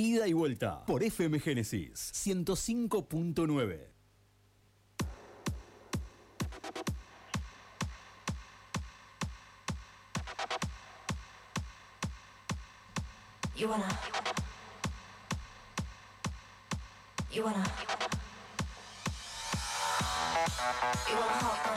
Ida y vuelta por FM Génesis 105.9. You wanna. You wanna. You wanna.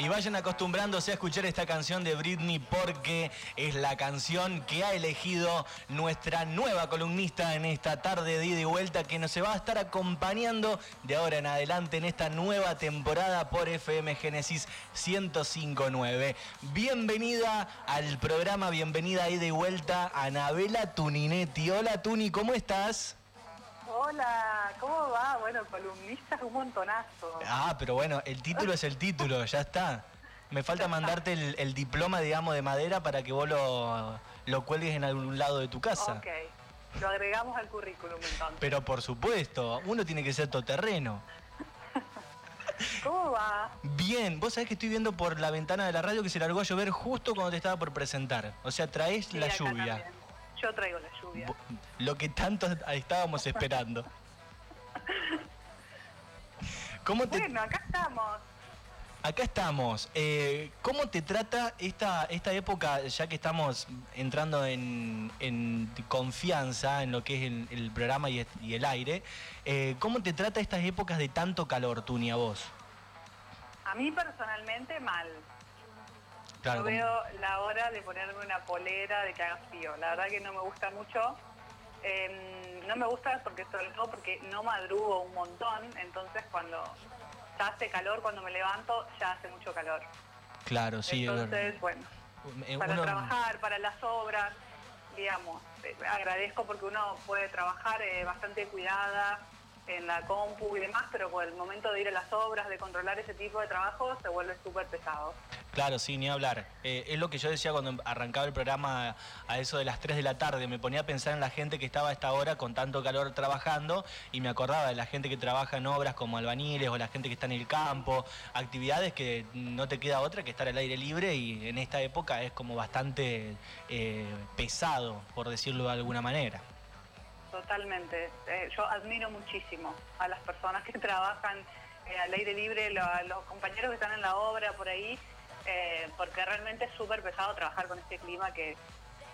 Y vayan acostumbrándose a escuchar esta canción de Britney porque es la canción que ha elegido nuestra nueva columnista en esta tarde de ida y vuelta que nos va a estar acompañando de ahora en adelante en esta nueva temporada por FM Génesis 1059. Bienvenida al programa, bienvenida a ida y vuelta Anabela Tuninetti. Hola Tuni, ¿cómo estás? Hola, ¿cómo va? Bueno, columnistas un montonazo. Ah, pero bueno, el título es el título, ya está. Me falta mandarte el, el diploma, digamos, de madera para que vos lo, lo cuelgues en algún lado de tu casa. Ok, lo agregamos al currículum entonces. Pero por supuesto, uno tiene que ser todoterreno. ¿Cómo va? Bien, vos sabés que estoy viendo por la ventana de la radio que se largó a llover justo cuando te estaba por presentar. O sea, traes Sí, la lluvia. también. Yo traigo la lluvia. Lo que tanto estábamos esperando. ¿Cómo te, Bueno, acá estamos. Acá estamos. Eh, ¿Cómo te trata esta, esta época, ya que estamos entrando en, en confianza en lo que es el, el programa y, y el aire? eh, ¿Cómo te trata estas épocas de tanto calor, Tuni, a vos? A mí personalmente mal. Claro, no como- veo la hora de ponerme una polera, de que haga frío. La verdad que no me gusta mucho. Eh, no me gusta porque sobre todo porque no madrugo un montón, entonces cuando ya hace calor, cuando me levanto, ya hace mucho calor. claro, sí. entonces, bueno, Eh, para uno- trabajar, para las obras, digamos, eh, agradezco porque uno puede trabajar eh, bastante cuidada en la compu y demás, pero con el momento de ir a las obras, de controlar ese tipo de trabajo, se vuelve súper pesado. Claro, sí, ni hablar. Eh, es lo que yo decía cuando arrancaba el programa a eso de las 3 de la tarde. Me ponía a pensar en la gente que estaba a esta hora con tanto calor trabajando y me acordaba de la gente que trabaja en obras como albañiles o la gente que está en el campo, actividades que no te queda otra que estar al aire libre y en esta época es como bastante eh, pesado, por decirlo de alguna manera. Totalmente. Eh, yo admiro muchísimo a las personas que trabajan eh, al aire libre, lo- a los compañeros que están en la obra por ahí, eh, porque realmente es súper pesado trabajar con este clima que es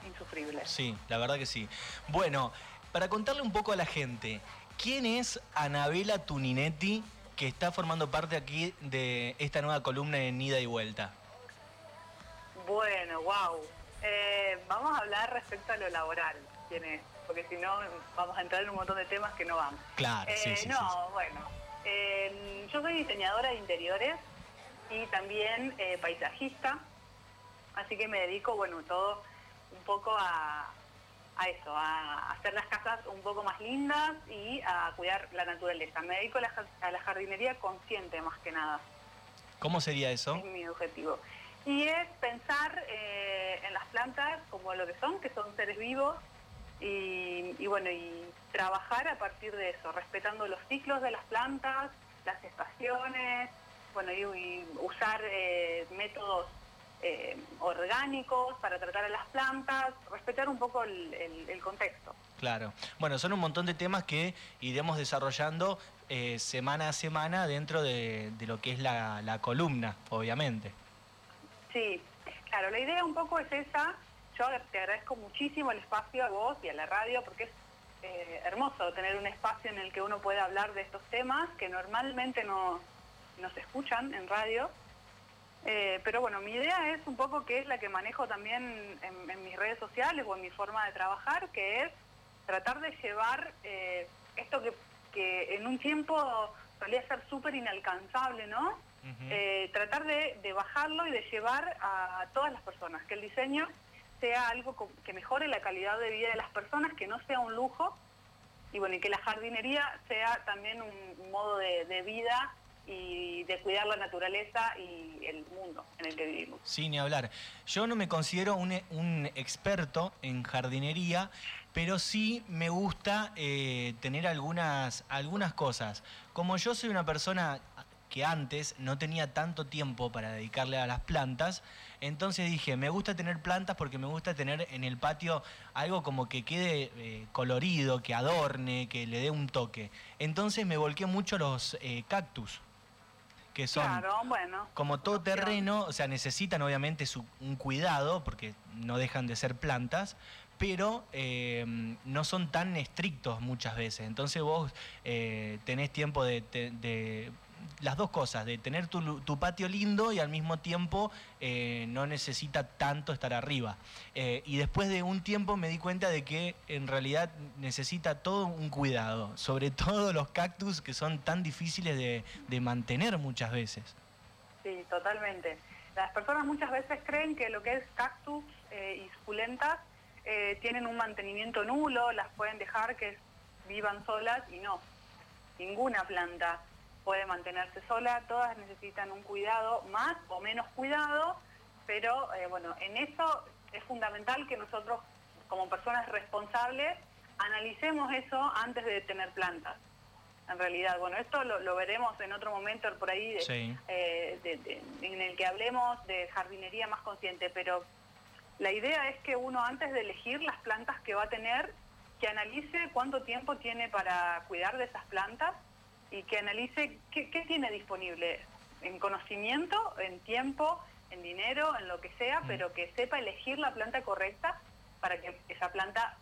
insufrible. Sí, la verdad que sí. Bueno, para contarle un poco a la gente, ¿quién es Anabela Tuninetti que está formando parte aquí de esta nueva columna en Ida y Vuelta? Bueno, wow. vamos a hablar respecto a lo laboral, quién es, porque si no vamos a entrar en un montón de temas que no vamos. Claro, sí, Eh, sí, no, sí, bueno, eh, yo soy diseñadora de interiores y también eh, paisajista, así que me dedico, bueno, todo un poco a, a eso, a hacer las casas un poco más lindas y a cuidar la naturaleza. Me dedico a la, jar- a la jardinería consciente más que nada ¿Cómo sería eso? es mi objetivo. Y es pensar eh, en las plantas como lo que son, que son seres vivos, y, y bueno, y trabajar a partir de eso, respetando los ciclos de las plantas, las estaciones, bueno, y, y usar eh, métodos eh, orgánicos para tratar a las plantas, respetar un poco el- el- el contexto. Claro. Bueno, son un montón de temas que iremos desarrollando eh, semana a semana dentro de, de lo que es la, la columna, obviamente. Sí, claro, la idea un poco es esa. Yo te agradezco muchísimo el espacio a vos y a la radio porque es eh, hermoso tener un espacio en el que uno pueda hablar de estos temas que normalmente no, no se escuchan en radio. Eh, pero bueno, mi idea es un poco que es la que manejo también en, en mis redes sociales o en mi forma de trabajar, que es tratar de llevar eh, esto que, que en un tiempo solía ser súper inalcanzable, ¿no? Tratar de, de bajarlo y de llevar a todas las personas, que el diseño sea algo que mejore la calidad de vida de las personas, que no sea un lujo, y bueno, y que la jardinería sea también un, modo de, de vida y de cuidar la naturaleza y el mundo en el que vivimos. Sí, ni hablar. Yo no me considero un, un experto en jardinería, pero sí me gusta eh, tener algunas, algunas cosas. Como yo soy una persona que antes no tenía tanto tiempo para dedicarle a las plantas. Entonces dije, me gusta tener plantas porque me gusta tener en el patio algo como que quede eh, colorido, que adorne, que le dé un toque. Entonces me volqué mucho los eh, cactus que son Claro, bueno. como todo terreno, o sea, necesitan obviamente su- un cuidado, porque no dejan de ser plantas, pero eh, no son tan estrictos muchas veces. Entonces vos eh, tenés tiempo de, de- de- las dos cosas, de tener tu, tu patio lindo y al mismo tiempo eh, no necesita tanto estar arriba. Eh, y después de un tiempo me di cuenta de que en realidad necesita todo un cuidado, sobre todo los cactus que son tan difíciles de, de mantener muchas veces. Sí, totalmente. Las personas muchas veces creen que lo que es cactus eh, y suculentas eh, tienen un mantenimiento nulo, las pueden dejar que vivan solas y no. Ninguna planta puede mantenerse sola, todas necesitan un cuidado, más o menos cuidado, pero eh, bueno, en eso es fundamental que nosotros como personas responsables analicemos eso antes de tener plantas. En realidad, bueno, esto lo, lo veremos en otro momento por ahí de- Sí. eh, de- de- en el que hablemos de jardinería más consciente, pero la idea es que uno antes de elegir las plantas que va a tener, que analice cuánto tiempo tiene para cuidar de esas plantas y que analice qué, qué tiene disponible en conocimiento, en tiempo, en dinero, en lo que sea, pero que sepa elegir la planta correcta para que esa planta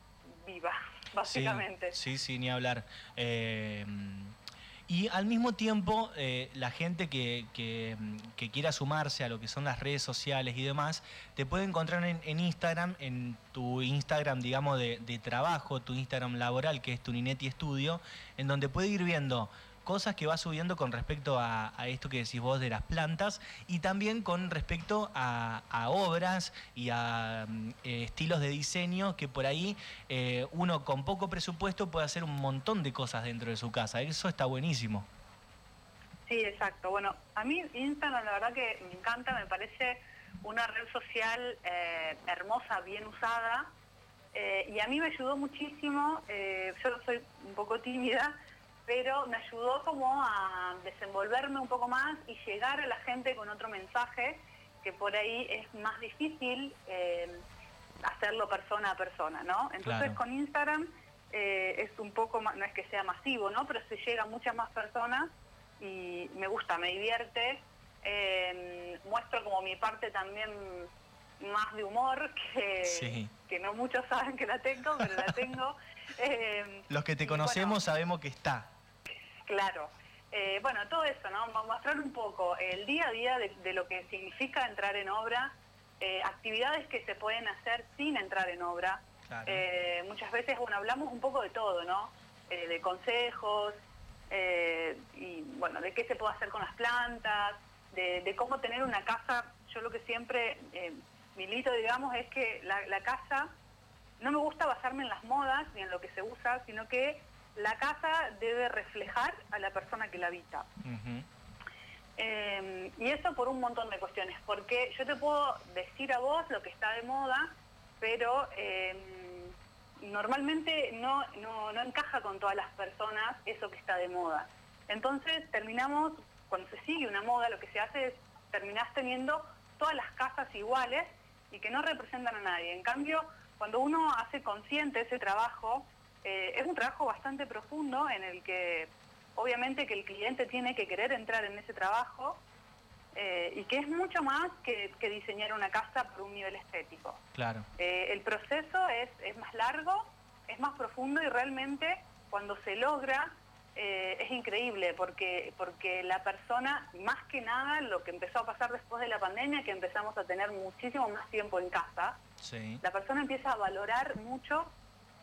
viva, básicamente. Sí, sí, sí, ni hablar. Eh, y al mismo tiempo, eh, la gente que, que, mm, que quiera sumarse a lo que son las redes sociales y demás, te puede encontrar en, en Instagram, en tu Instagram, digamos, de, de trabajo, tu Instagram laboral, que es tu Ninetti Studio, en donde puede ir viendo cosas que va subiendo con respecto a, esto que decís vos de las plantas y también con respecto a, obras y a mm, eh, estilos de diseño que por ahí eh, uno con poco presupuesto puede hacer un montón de cosas dentro de su casa. Eso está buenísimo. Sí, exacto. Bueno, a mí Instagram la verdad que me encanta, me parece una red social eh, hermosa, bien usada, y a mí me ayudó muchísimo, eh, yo soy un poco tímida, pero me ayudó como a desenvolverme un poco más y llegar a la gente con otro mensaje, que por ahí es más difícil eh, hacerlo persona a persona, ¿no? Entonces Claro. con Instagram eh, es un poco más, no es que sea masivo, ¿no? Pero se llega a muchas más personas y me gusta, me divierte. Eh, muestro como mi parte también más de humor, que, Sí. que no muchos saben que la tengo, pero la tengo. Eh, Los que te bueno, conocemos sabemos que está. Claro. Eh, bueno, todo eso, ¿no? Mostrar un poco el día a día de, de lo que significa entrar en obra, eh, actividades que se pueden hacer sin entrar en obra. Claro. Eh, muchas veces, bueno, hablamos un poco de todo, ¿no? De consejos, y bueno, de qué se puede hacer con las plantas, de, de cómo tener una casa. Yo lo que siempre milito, digamos, es que la, la casa, no me gusta basarme en las modas ni en lo que se usa, sino que la casa debe reflejar a la persona que la habita. Eh, y eso por un montón de cuestiones, porque yo te puedo decir a vos lo que está de moda, pero eh, normalmente no, no, no encaja con todas las personas eso que está de moda. Entonces terminamos, cuando se sigue una moda, lo que se hace es terminás teniendo todas las casas iguales y que no representan a nadie. En cambio, cuando uno hace consciente ese trabajo, eh, es un trabajo bastante profundo en el que obviamente que el cliente tiene que querer entrar en ese trabajo eh, y que es mucho más que, que diseñar una casa por un nivel estético. Claro. Eh, el proceso es, es más largo, es más profundo y realmente cuando se logra eh, es increíble porque, porque la persona, más que nada, lo que empezó a pasar después de la pandemia, que empezamos a tener muchísimo más tiempo en casa, Sí. la persona empieza a valorar mucho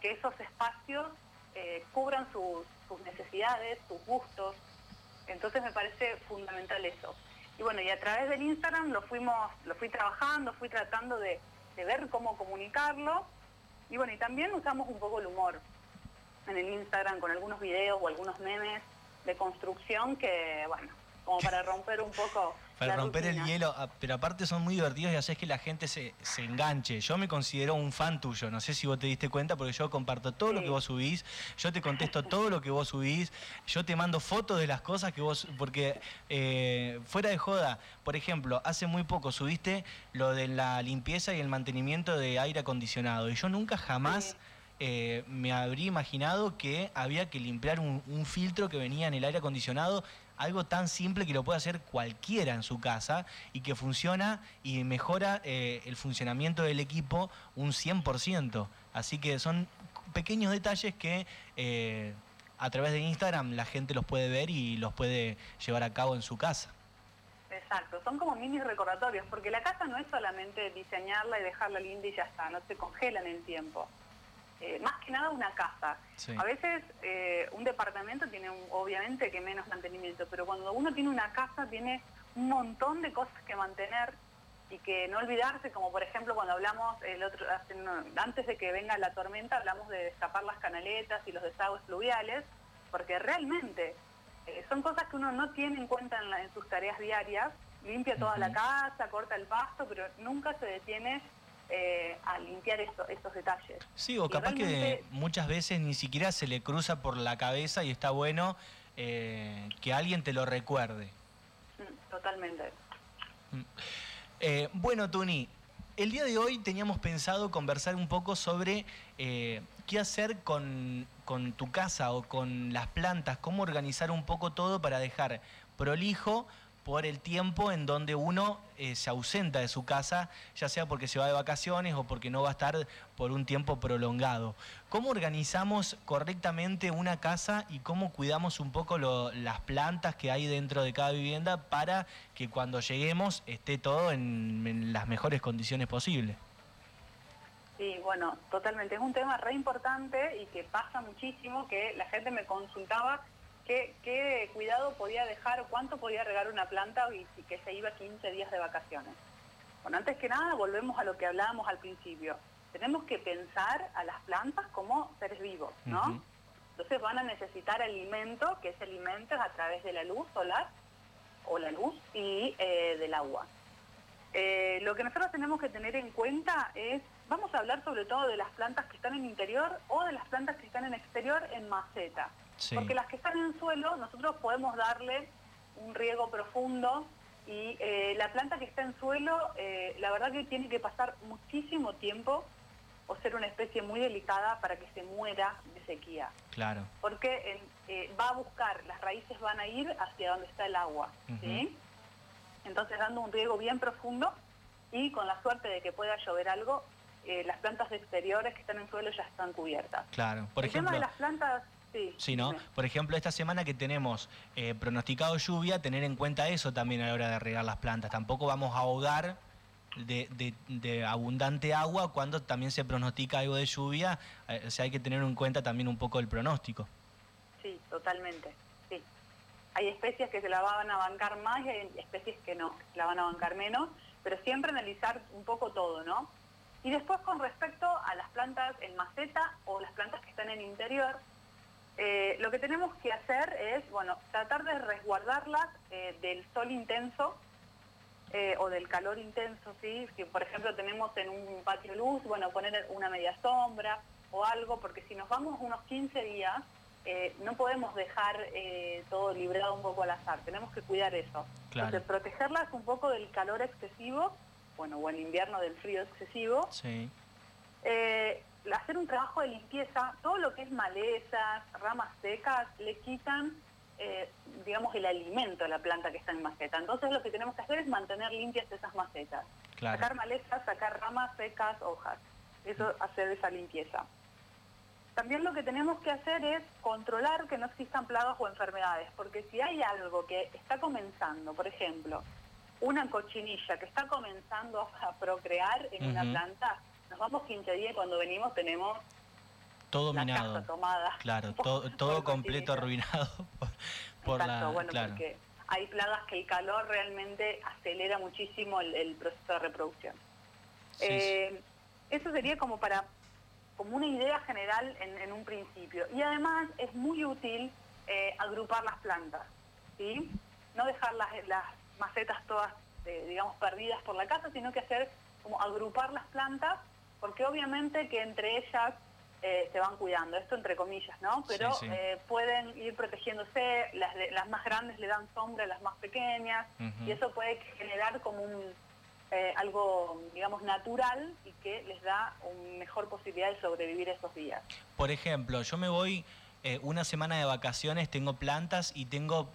que esos espacios eh, cubran sus, necesidades, sus gustos. Entonces me parece fundamental eso. Y bueno, y a través del Instagram lo fuimos, lo fui trabajando, fui tratando de, de ver cómo comunicarlo. Y bueno, y también usamos un poco el humor en el Instagram con algunos videos o algunos memes de construcción que, bueno, como para romper un poco Para la romper el hielo, ah, pero aparte son muy divertidos y haces que la gente se, se enganche. Yo me considero un fan tuyo, no sé si vos te diste cuenta, porque yo comparto todo lo que vos subís, yo te contesto todo lo que vos subís, yo te mando fotos de las cosas que vos, porque eh, fuera de joda, por ejemplo, hace muy poco subiste lo de la limpieza y el mantenimiento de aire acondicionado, y yo nunca jamás... Sí. eh, me habría imaginado que había que limpiar un, un filtro que venía en el aire acondicionado, algo tan simple que lo puede hacer cualquiera en su casa y que funciona y mejora eh, el funcionamiento del equipo un 100%. Así que son pequeños detalles que eh, a través de Instagram la gente los puede ver y los puede llevar a cabo en su casa. Exacto, son como mini recordatorios, porque la casa no es solamente diseñarla y dejarla linda y ya está, no se congela en el tiempo. Eh, más que nada una casa. Sí. A veces eh, un departamento tiene un- obviamente que menos mantenimiento, pero cuando uno tiene una casa tiene un montón de cosas que mantener y que no olvidarse, como por ejemplo cuando hablamos el otro, hace antes de que venga la tormenta, hablamos de destapar las canaletas y los desagües fluviales, porque realmente eh, son cosas que uno no tiene en cuenta en, la- en sus tareas diarias, limpia toda la casa, corta el pasto, pero nunca se detiene eh, a limpiar esto- estos detalles. Sí, o Y capaz que muchas veces ni siquiera se le cruza por la cabeza y está bueno eh, que alguien te lo recuerde. Mm, Totalmente. Eh, bueno, Tuni, el día de hoy teníamos pensado conversar un poco sobre eh, qué hacer con, con tu casa o con las plantas, cómo organizar un poco todo para dejar prolijo por el tiempo en donde uno eh, se ausenta de su casa, ya sea porque se va de vacaciones o porque no va a estar por un tiempo prolongado. ¿Cómo organizamos correctamente una casa y cómo cuidamos un poco las plantas que hay dentro de cada vivienda para que cuando lleguemos esté todo en, en las mejores condiciones posibles? Sí, bueno, totalmente. Es un tema re importante y que pasa muchísimo, que la gente me consultaba qué, qué cuidado podía dejar o cuánto podía regar una planta y, y que se iba 15 días de vacaciones. Bueno, antes que nada volvemos a lo que hablábamos al principio. Tenemos que pensar a las plantas como seres vivos, ¿no? Entonces van a necesitar alimento, que ese alimento es a través de la luz solar o la luz y eh, del agua. Eh, lo que nosotros tenemos que tener en cuenta es, vamos a hablar sobre todo de las plantas que están en interior o de las plantas que están en exterior en maceta. Sí. Porque las que están en suelo nosotros podemos darle un riego profundo y eh, la planta que está en suelo, eh, la verdad que tiene que pasar muchísimo tiempo o ser una especie muy delicada para que se muera de sequía Claro. porque eh, va a buscar, las raíces van a ir hacia donde está el agua, ¿sí? Entonces dando un riego bien profundo y con la suerte de que pueda llover algo, eh, las plantas exteriores que están en suelo ya están cubiertas. Claro. Por el ejemplo, tema de las plantas, sí. Sí, ¿no? Por ejemplo, esta semana que tenemos eh, pronosticado lluvia, tener en cuenta eso también a la hora de regar las plantas. Tampoco vamos a ahogar de, de- de abundante agua cuando también se pronostica algo de lluvia. eh, o sea, hay que tener en cuenta también un poco el pronóstico. Sí, totalmente, sí. Hay especies que se la van a bancar más y hay especies que no, que se la van a bancar menos, pero siempre analizar un poco todo, ¿no? Y después con respecto a las plantas en maceta o las plantas que están en interior, eh, lo que tenemos que hacer es, bueno, tratar de resguardarlas eh, del sol intenso eh, o del calor intenso, ¿sí? Por ejemplo tenemos en un patio luz, bueno, poner una media sombra o algo, porque si nos vamos unos 15 días, no podemos dejar todo librado un poco al azar, tenemos que cuidar eso. Claro. Entonces, protegerlas un poco del calor excesivo, bueno, o en invierno del frío excesivo, Sí. eh, hacer un trabajo de limpieza, todo lo que es malezas, ramas secas, le quitan, eh, digamos, el alimento a la planta que está en maceta. Entonces lo que tenemos que hacer es mantener limpias esas macetas. Claro. Sacar malezas, sacar ramas secas, hojas. Eso, hacer esa limpieza. También lo que tenemos que hacer es controlar que no existan plagas o enfermedades, porque si hay algo que está comenzando, por ejemplo, una cochinilla que está comenzando a procrear en una planta, nos vamos 15 días y cuando venimos tenemos Todo la minado. casa tomada. Claro, por- todo, completo cochinilla. arruinado por, por Exacto, la... bueno, claro. porque hay plagas que el calor realmente acelera muchísimo el, el proceso de reproducción. Sí, sí. Eh, eso sería como para como una idea general en, en un principio. Y además es muy útil eh, agrupar las plantas, ¿sí? No dejarlas las macetas todas, eh, digamos, perdidas por la casa, sino que hacer como agrupar las plantas, porque obviamente que entre ellas eh, se van cuidando, esto entre comillas, ¿no? Pero Sí, sí. eh, pueden ir protegiéndose, las, de- las más grandes le dan sombra a las más pequeñas, y eso puede generar como un eh, algo, digamos, natural y que les da una mejor posibilidad de sobrevivir esos días. Por ejemplo, yo me voy eh, una semana de vacaciones, tengo plantas y tengo,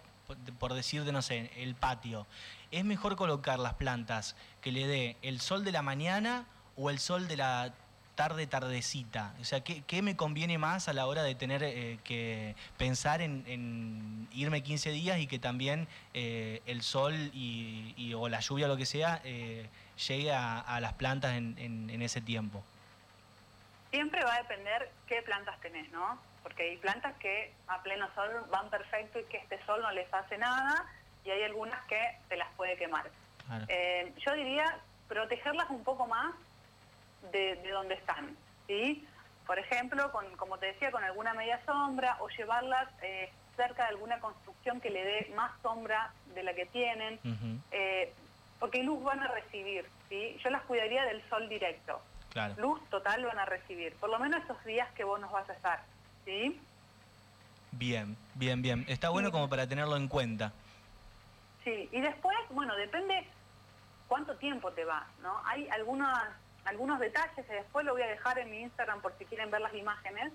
por- decir de no sé, el patio. ¿Es mejor colocar las plantas que le dé el sol de la mañana o el sol de la tarde tardecita? O sea, ¿qué, qué me conviene más a la hora de tener eh, que pensar en, irme 15 días y que también eh, el sol y, o la lluvia o lo que sea eh, llegue a, a las plantas en- en- en ese tiempo? Siempre va a depender qué plantas tenés, ¿no? Porque hay plantas que a pleno sol van perfecto y que este sol no les hace nada y hay algunas que te las puede quemar. Claro. Eh, yo diría protegerlas un poco más de, de donde están, ¿sí? Por ejemplo, con, como te decía, con alguna media sombra o llevarlas eh, cerca de alguna construcción que le dé más sombra de la que tienen, eh, porque luz van a recibir, ¿sí? Yo las cuidaría del sol directo claro. luz total van a recibir, por lo menos esos días que vos nos vas a estar, ¿sí? Bien, bien, bien. Está bueno Sí. como para tenerlo en cuenta. Sí, y después, bueno, depende cuánto tiempo te va, ¿no? Hay algunas, algunos detalles que después lo voy a dejar en mi Instagram por si quieren ver las imágenes,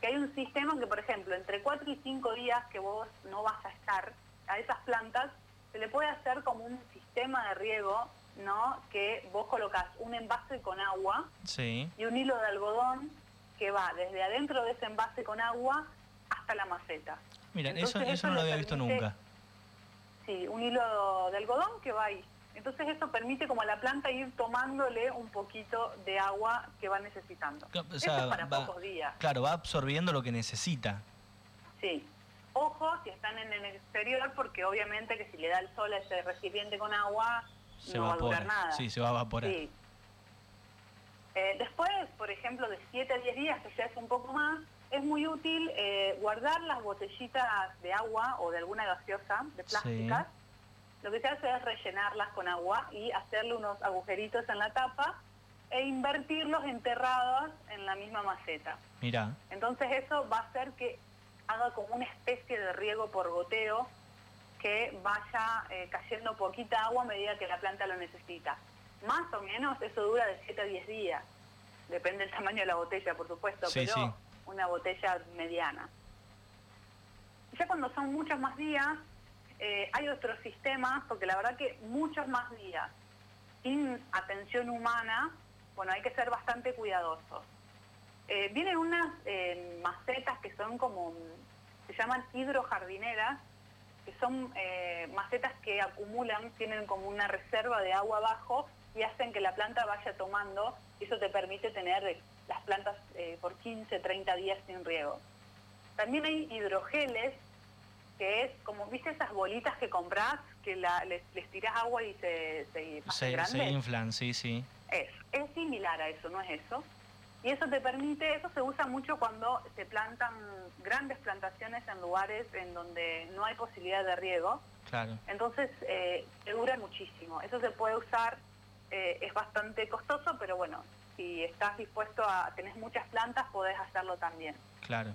que hay un sistema que, por ejemplo, entre 4 y 5 días que vos no vas a estar a esas plantas, se le puede hacer como un sistema de riego, ¿no? Que vos colocas un envase con agua, Sí. y un hilo de algodón que va desde adentro de ese envase con agua hasta la maceta. Mira, Entonces, eso, eso no lo había visto nunca. Sí, un hilo de algodón que va ahí. Entonces eso permite como a la planta ir tomándole un poquito de agua que va necesitando. Claro, o Eso es para va- pocos días. Claro, va absorbiendo lo que necesita. Sí. Ojo si están en el exterior porque obviamente que si le da el sol a ese recipiente con agua Se no va a durar nada. Sí, se va a evaporar. Sí. Eh, después, por ejemplo, de 7 a 10 días, que ya es un poco más, es muy útil eh, guardar las botellitas de agua o de alguna gaseosa, de plásticas. Lo que se hace es rellenarlas con agua y hacerle unos agujeritos en la tapa e invertirlos enterrados en la misma maceta. Mira, Entonces eso va a hacer que haga como una especie de riego por goteo que vaya eh, cayendo poquita agua a medida que la planta lo necesita. Más o menos eso dura de 7 a 10 días. Depende del tamaño de la botella, por supuesto, Sí, pero sí. una botella mediana. Ya cuando son muchos más días, eh, hay otros sistemas, porque la verdad que muchos más días sin atención humana, bueno, hay que ser bastante cuidadosos. Eh, vienen unas eh, macetas que son como, se llaman hidrojardineras, que son eh, macetas que acumulan, tienen como una reserva de agua abajo y hacen que la planta vaya tomando, y eso te permite tener eh, las plantas eh, por 15, 30 días sin riego. También hay hidrogeles, que es como, ¿viste esas bolitas que compras, que la- les, les tirás agua y se, se se, inflan, sí, sí. Es, es similar a eso, no es eso. Y eso te permite, eso se usa mucho cuando se plantan grandes plantaciones en lugares en donde no hay posibilidad de riego. Claro. Entonces, eh, dura muchísimo. Eso se puede usar, eh, es bastante costoso, pero bueno, si estás dispuesto a, tenés muchas plantas, podés hacerlo también. Claro.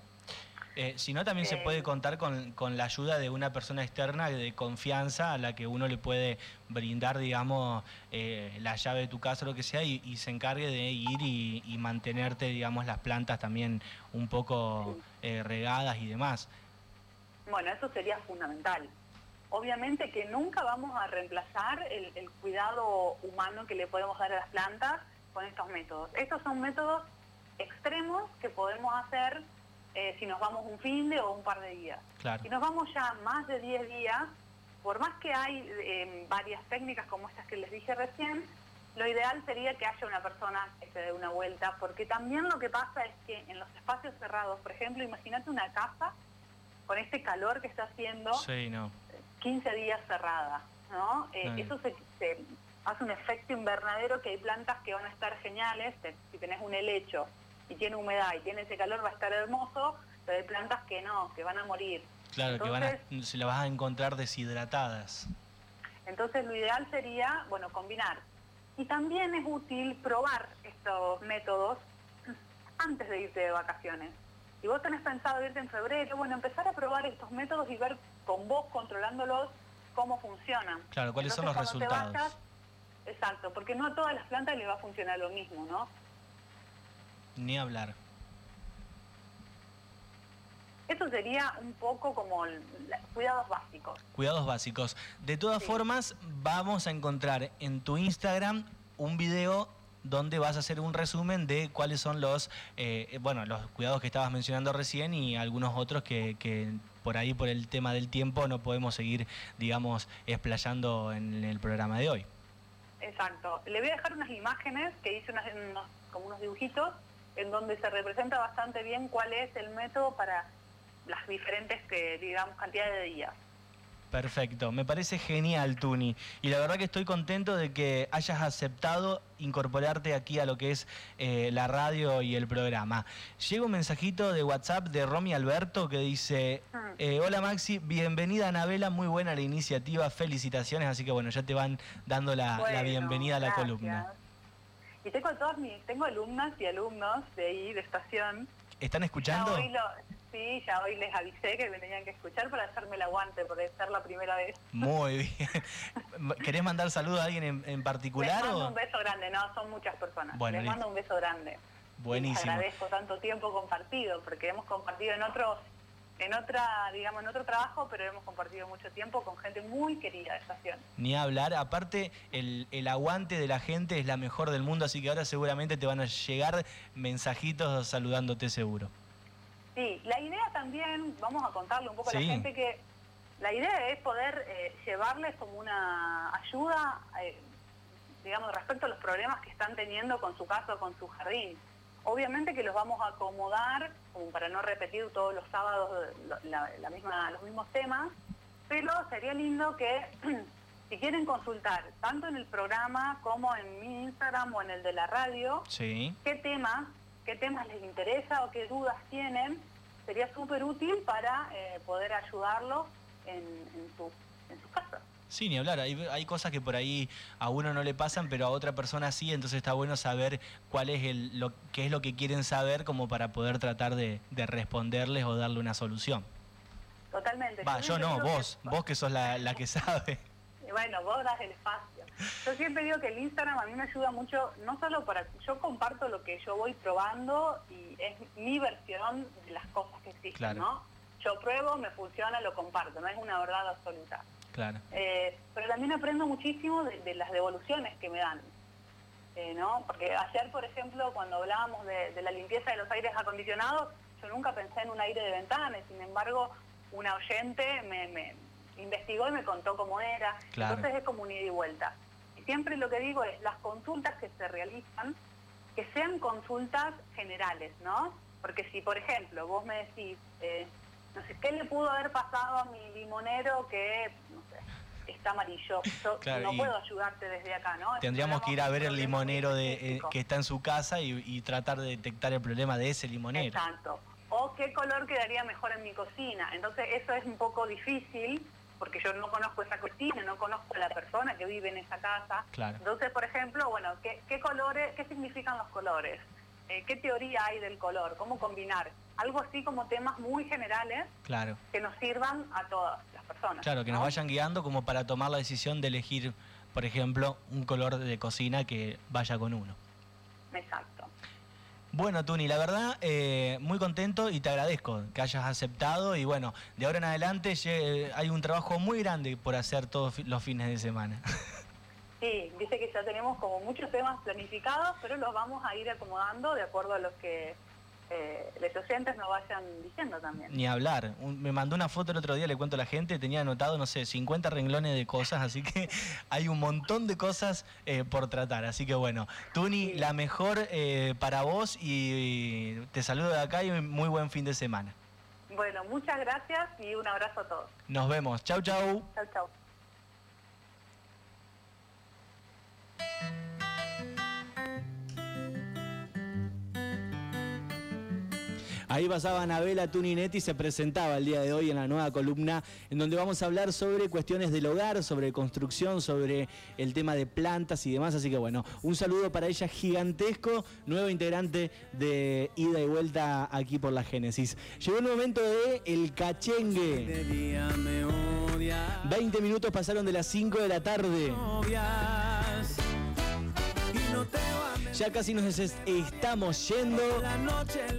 Eh, si no, también se Eh, puede contar con, con la ayuda de una persona externa de confianza a la que uno le puede brindar, digamos, eh, la llave de tu casa o lo que sea y, y se encargue de ir y, y mantenerte, digamos, las plantas también un poco eh, regadas y demás. Bueno, eso sería fundamental. Obviamente que nunca vamos a reemplazar el, el cuidado humano que le podemos dar a las plantas con estos métodos. Estos son métodos extremos que podemos hacer eh, si nos vamos un fin de o un par de días. Claro. Si nos vamos ya más de 10 días, por más que hay eh, varias técnicas como estas que les dije recién, lo ideal sería que haya una persona que se dé una vuelta, porque también lo que pasa es que en los espacios cerrados, por ejemplo, imagínate una casa con este calor que está haciendo, Sí, no. 15 días cerrada, ¿no? Eh. Eso se, se hace un efecto invernadero que hay plantas que van a estar geniales, si tenés un helecho y tiene humedad y tiene ese calor va a estar hermoso, pero hay plantas que no, que van a morir. Claro, que van a, Entonces- se las vas a encontrar deshidratadas. Entonces lo ideal sería, bueno, combinar. Y también es útil probar estos métodos antes de irte de vacaciones. Si vos tenés pensado irte en febrero, bueno, empezar a probar estos métodos y ver con vos controlándolos cómo funcionan. Claro, ¿cuáles son los resultados? exacto, porque no a todas las plantas les va a funcionar lo mismo, ¿no? Ni hablar. Eso sería un poco como cuidados básicos. Cuidados básicos. De todas Sí. formas, vamos a encontrar en tu Instagram un video donde vas a hacer un resumen de cuáles son los, eh, bueno, los cuidados que estabas mencionando recién y algunos otros que, por ahí, por el tema del tiempo, no podemos seguir, digamos, explayando en el programa de hoy. Exacto. Le voy a dejar unas imágenes que hice unos- como unos dibujitos en donde se representa bastante bien cuál es el método para las diferentes que digamos cantidades de días. Perfecto, me parece genial, Tuni. Y la verdad que estoy contento de que hayas aceptado incorporarte aquí a lo que es eh, la radio y el programa. Llega un mensajito de WhatsApp de Romy Alberto que dice, Mm. eh, hola Maxi, bienvenida Anabela, muy buena la iniciativa, felicitaciones, así que bueno, ya te van dando la, bienvenida a la gracias. columna. Y tengo todos mis, tengo alumnas y alumnos de ahí, de estación. ¿Están Ya escuchando? hoy lo- sí, ya hoy les avisé que me tenían que escuchar para hacerme el aguante, es ser la primera vez. Muy bien. ¿Querés mandar saludos a alguien en, en particular? Les mando o? un beso grande, no, son muchas personas. Bueno, Les listo. mando un beso grande. Buenísimo. Les agradezco tanto tiempo compartido, porque hemos compartido en otros, en otra, digamos, en otro trabajo, pero hemos compartido mucho tiempo con gente muy querida de estación. Ni hablar, aparte el, el aguante de la gente es la mejor del mundo, así que ahora seguramente te van a llegar mensajitos saludándote seguro. Sí, la idea también, vamos a contarle un poco a la gente que la idea es poder eh, llevarles como una ayuda, eh, digamos, respecto a los problemas que están teniendo con su casa o con su jardín. Obviamente que los vamos a acomodar, como para no repetir todos los sábados la- la misma- los mismos temas, pero sería lindo que si quieren consultar, tanto en el programa como en mi Instagram o en el de la radio, Sí. qué temas, qué temas les interesa o qué dudas tienen, sería súper útil para eh, poder ayudarlos en, en su, en. Sí, ni hablar. Hay, hay cosas que por ahí a uno no le pasan, pero a otra persona sí, entonces está bueno saber cuál es el, lo, qué es lo que quieren saber como para poder tratar de, de responderles o darle una solución. Totalmente. Va, yo no, que- vos, vos que sos la, la que sabe. Y Bueno, vos das el espacio. Yo siempre digo que el Instagram a mí me ayuda mucho, no solo para... Yo comparto lo que yo voy probando y es mi versión de las cosas que existen, Claro. ¿no? Yo pruebo, me funciona, lo comparto, no es una verdad absoluta. Claro. Eh, pero también aprendo muchísimo de, de las devoluciones que me dan. Eh, ¿no? Porque ayer, por ejemplo, cuando hablábamos de, de la limpieza de los aires acondicionados, yo nunca pensé en un aire de ventana, y sin embargo, una oyente me, me investigó y me contó cómo era. Claro. Entonces es como un ida y vuelta. Siempre lo que digo es, las consultas que se realizan, que sean consultas generales, ¿no? Porque si, por ejemplo, vos me decís, eh, no sé, ¿qué le pudo haber pasado a mi limonero que, no sé, está amarillo? Yo Claro, no puedo ayudarte desde acá, ¿no? Tendríamos que ir a ver el limonero de, eh, que está en su casa y, y tratar de detectar el problema de ese limonero. Exacto. O qué color quedaría mejor en mi cocina. Entonces eso es un poco difícil porque yo no conozco esa cocina, no conozco a la persona que vive en esa casa. Claro. Entonces, por ejemplo, bueno, ¿qué, qué colores, qué significan los colores? Eh, ¿Qué teoría hay del color? ¿Cómo combinar? Algo así como temas muy generales Claro. que nos sirvan a todas las personas. Claro, que nos ¿no? vayan guiando como para tomar la decisión de elegir, por ejemplo, un color de cocina que vaya con uno. Exacto. Bueno, Tuni, la verdad, eh, muy contento y te agradezco que hayas aceptado. Y bueno, de ahora en adelante lle- hay un trabajo muy grande por hacer todos los fines de semana. Sí, dice que ya tenemos como muchos temas planificados, pero los vamos a ir acomodando de acuerdo a los que eh, los oyentes nos vayan diciendo también. Ni hablar. Un- me mandó una foto el otro día, le cuento a la gente, tenía anotado, no sé, 50 renglones de cosas, así que hay un montón de cosas eh, por tratar. Así que bueno, Tuni, Sí. la mejor eh, para vos y, y te saludo de acá y muy buen fin de semana. Bueno, muchas gracias y un abrazo a todos. Nos vemos. Chau, chau. Chau, chau. Ahí pasaba Anabela Tuninetti, se presentaba el día de hoy en la nueva columna, en donde vamos a hablar sobre cuestiones del hogar, sobre construcción, sobre el tema de plantas y demás. Así que bueno, un saludo para ella gigantesco, nuevo integrante de ida y vuelta aquí por la Génesis. Llegó el momento de el cachengue. 20 minutos pasaron de las 5 de la tarde. Ya casi nos es- estamos yendo,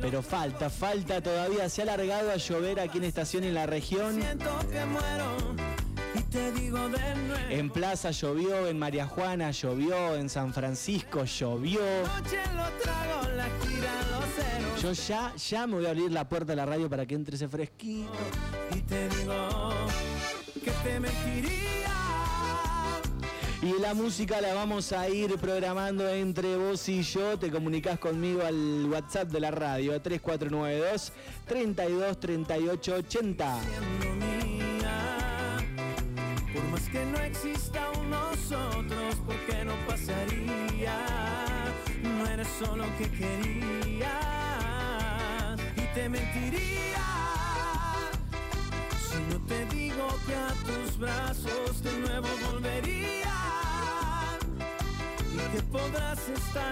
pero falta, falta todavía. Se ha alargado a llover aquí en estación en la región. En Plaza llovió, en María Juana llovió, en San Francisco llovió. Yo ya, ya me voy a abrir la puerta de la radio para que entre ese fresquito. Y te digo que te mentiría. Y la música la vamos a ir programando entre vos y yo. Te comunicas conmigo al WhatsApp de la radio 3492 32 38 80. siendo mía. Por más que no exista un nosotros, porque no pasaría. No eres solo que querías y te mentiría. Si no te digo que a tus brazos de nuevo volvería y que podrás estar